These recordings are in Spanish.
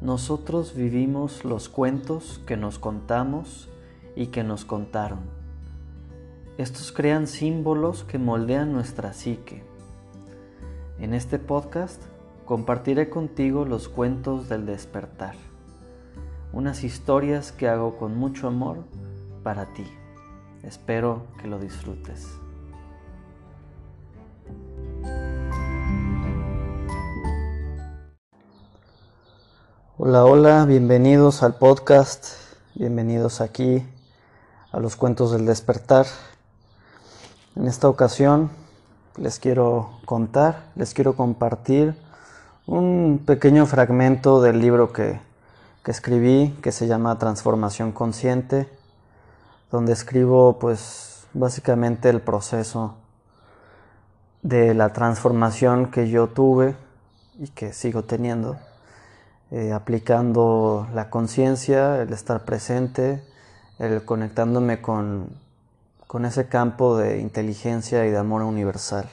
Nosotros vivimos los cuentos que nos contamos y que nos contaron. Estos crean símbolos que moldean nuestra psique. En este podcast compartiré contigo los cuentos del despertar, unas historias que hago con mucho amor para ti. Espero que lo disfrutes. Hola, hola, bienvenidos al podcast, bienvenidos aquí a los cuentos del despertar. En esta ocasión les quiero contar, les quiero compartir un pequeño fragmento del libro que, que escribí que se llama Transformación Consciente, donde escribo pues básicamente el proceso de la transformación que yo tuve y que sigo teniendo eh, aplicando la conciencia, el estar presente, el conectándome con, con ese campo de inteligencia y de amor universal.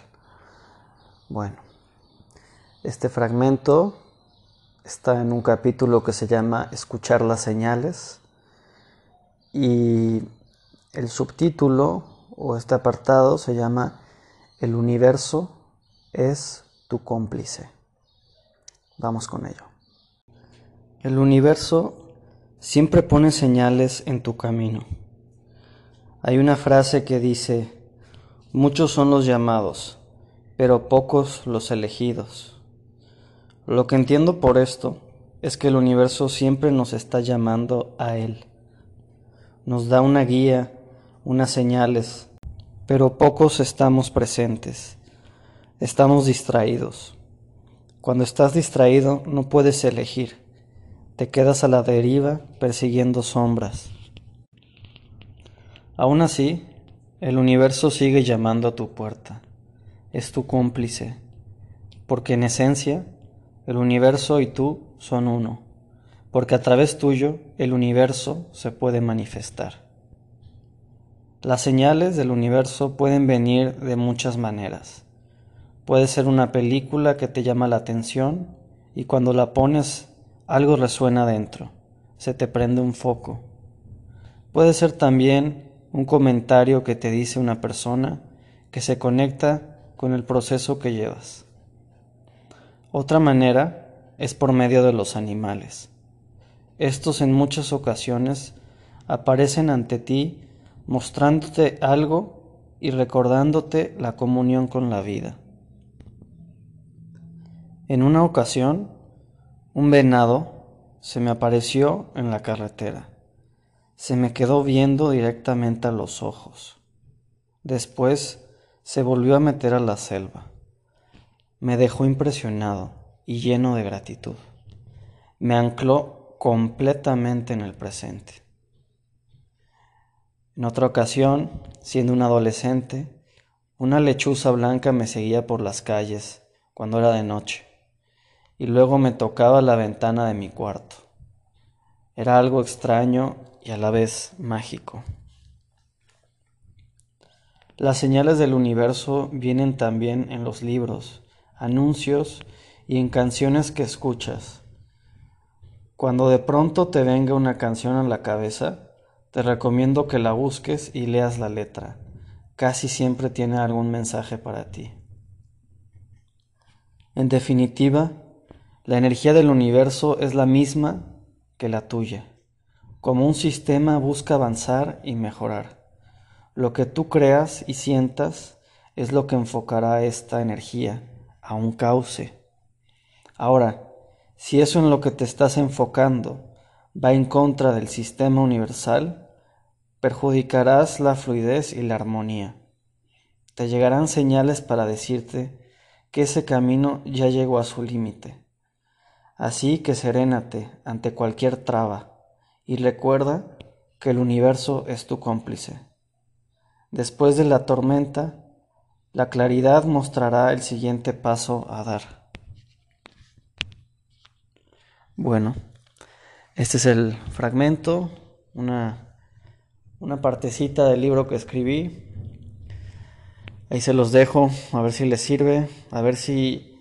Bueno, este fragmento está en un capítulo que se llama Escuchar las señales y el subtítulo o este apartado se llama El universo es tu cómplice. Vamos con ello. El universo siempre pone señales en tu camino. Hay una frase que dice, muchos son los llamados, pero pocos los elegidos. Lo que entiendo por esto es que el universo siempre nos está llamando a Él. Nos da una guía, unas señales, pero pocos estamos presentes. Estamos distraídos. Cuando estás distraído no puedes elegir te quedas a la deriva persiguiendo sombras. Aún así, el universo sigue llamando a tu puerta. Es tu cómplice, porque en esencia, el universo y tú son uno, porque a través tuyo el universo se puede manifestar. Las señales del universo pueden venir de muchas maneras. Puede ser una película que te llama la atención y cuando la pones algo resuena dentro, se te prende un foco. Puede ser también un comentario que te dice una persona que se conecta con el proceso que llevas. Otra manera es por medio de los animales. Estos en muchas ocasiones aparecen ante ti mostrándote algo y recordándote la comunión con la vida. En una ocasión un venado se me apareció en la carretera. Se me quedó viendo directamente a los ojos. Después se volvió a meter a la selva. Me dejó impresionado y lleno de gratitud. Me ancló completamente en el presente. En otra ocasión, siendo un adolescente, una lechuza blanca me seguía por las calles cuando era de noche y luego me tocaba la ventana de mi cuarto. Era algo extraño y a la vez mágico. Las señales del universo vienen también en los libros, anuncios y en canciones que escuchas. Cuando de pronto te venga una canción a la cabeza, te recomiendo que la busques y leas la letra. Casi siempre tiene algún mensaje para ti. En definitiva, la energía del universo es la misma que la tuya. Como un sistema busca avanzar y mejorar. Lo que tú creas y sientas es lo que enfocará esta energía a un cauce. Ahora, si eso en lo que te estás enfocando va en contra del sistema universal, perjudicarás la fluidez y la armonía. Te llegarán señales para decirte que ese camino ya llegó a su límite Así que serénate ante cualquier traba y recuerda que el universo es tu cómplice. Después de la tormenta, la claridad mostrará el siguiente paso a dar. Bueno, este es el fragmento, una, una partecita del libro que escribí. Ahí se los dejo, a ver si les sirve, a ver si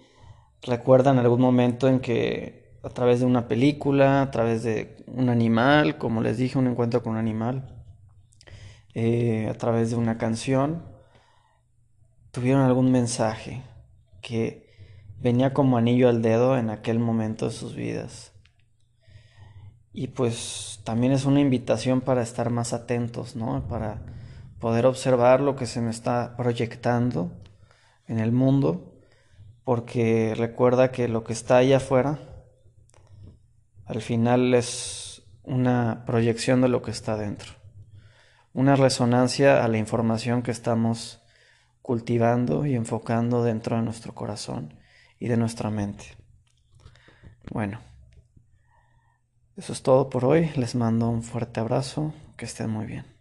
recuerdan algún momento en que a través de una película, a través de un animal, como les dije, un encuentro con un animal, eh, a través de una canción, tuvieron algún mensaje que venía como anillo al dedo en aquel momento de sus vidas. Y pues también es una invitación para estar más atentos, ¿no? Para poder observar lo que se me está proyectando en el mundo, porque recuerda que lo que está allá afuera al final es una proyección de lo que está dentro, una resonancia a la información que estamos cultivando y enfocando dentro de nuestro corazón y de nuestra mente. Bueno, eso es todo por hoy, les mando un fuerte abrazo, que estén muy bien.